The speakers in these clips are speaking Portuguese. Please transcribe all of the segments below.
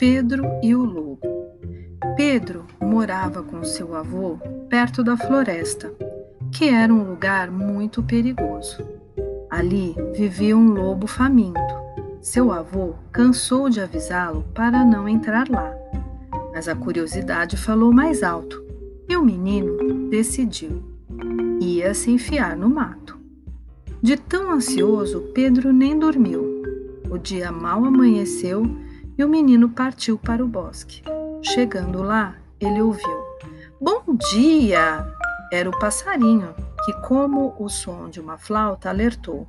Pedro e o Lobo. Pedro morava com seu avô perto da floresta, que era um lugar muito perigoso. Ali vivia um lobo faminto. Seu avô cansou de avisá-lo para não entrar lá, mas a curiosidade falou mais alto e o menino decidiu. Ia se enfiar no mato. De tão ansioso, Pedro nem dormiu. O dia mal amanheceu e o menino partiu para o bosque. Chegando lá, ele ouviu: Bom dia! Era o passarinho que, como o som de uma flauta, alertou: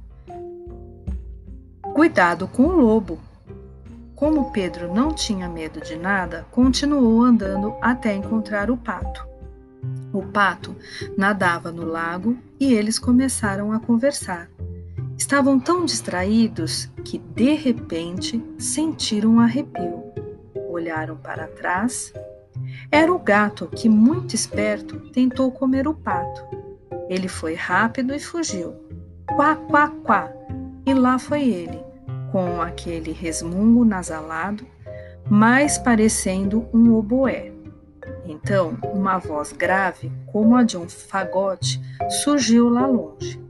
Cuidado com o lobo! Como Pedro não tinha medo de nada, continuou andando até encontrar o pato. O pato nadava no lago e eles começaram a conversar. Estavam tão distraídos que, de repente, sentiram um arrepio. Olharam para trás. Era o gato que, muito esperto, tentou comer o pato. Ele foi rápido e fugiu. Quá, quá, quá! E lá foi ele, com aquele resmungo nasalado, mais parecendo um oboé. Então, uma voz grave, como a de um fagote, surgiu lá longe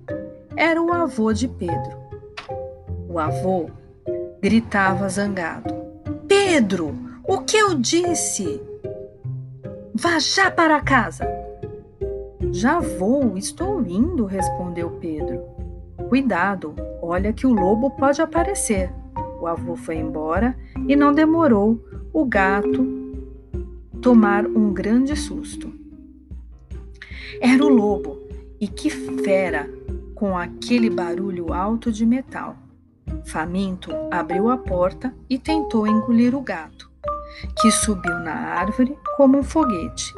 era o avô de Pedro. O avô gritava zangado: Pedro, o que eu disse? Vá já para casa. Já vou, estou indo, respondeu Pedro. Cuidado, olha que o lobo pode aparecer. O avô foi embora e não demorou o gato tomar um grande susto. Era o lobo, e que fera! Com aquele barulho alto de metal. Faminto abriu a porta e tentou engolir o gato, que subiu na árvore como um foguete.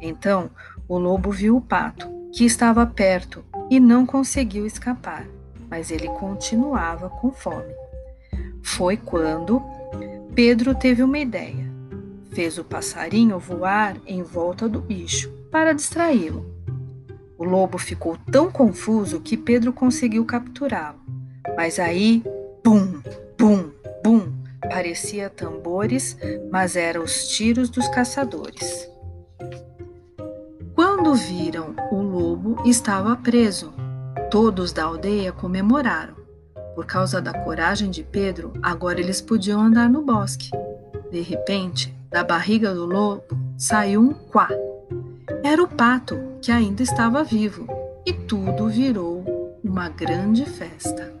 Então o lobo viu o pato, que estava perto, e não conseguiu escapar, mas ele continuava com fome. Foi quando Pedro teve uma ideia. Fez o passarinho voar em volta do bicho para distraí-lo. O lobo ficou tão confuso que Pedro conseguiu capturá-lo. Mas aí, bum, bum, bum, parecia tambores, mas eram os tiros dos caçadores. Quando viram, o lobo estava preso. Todos da aldeia comemoraram. Por causa da coragem de Pedro, agora eles podiam andar no bosque. De repente, da barriga do lobo saiu um quá. Era o pato, que ainda estava vivo, e tudo virou uma grande festa.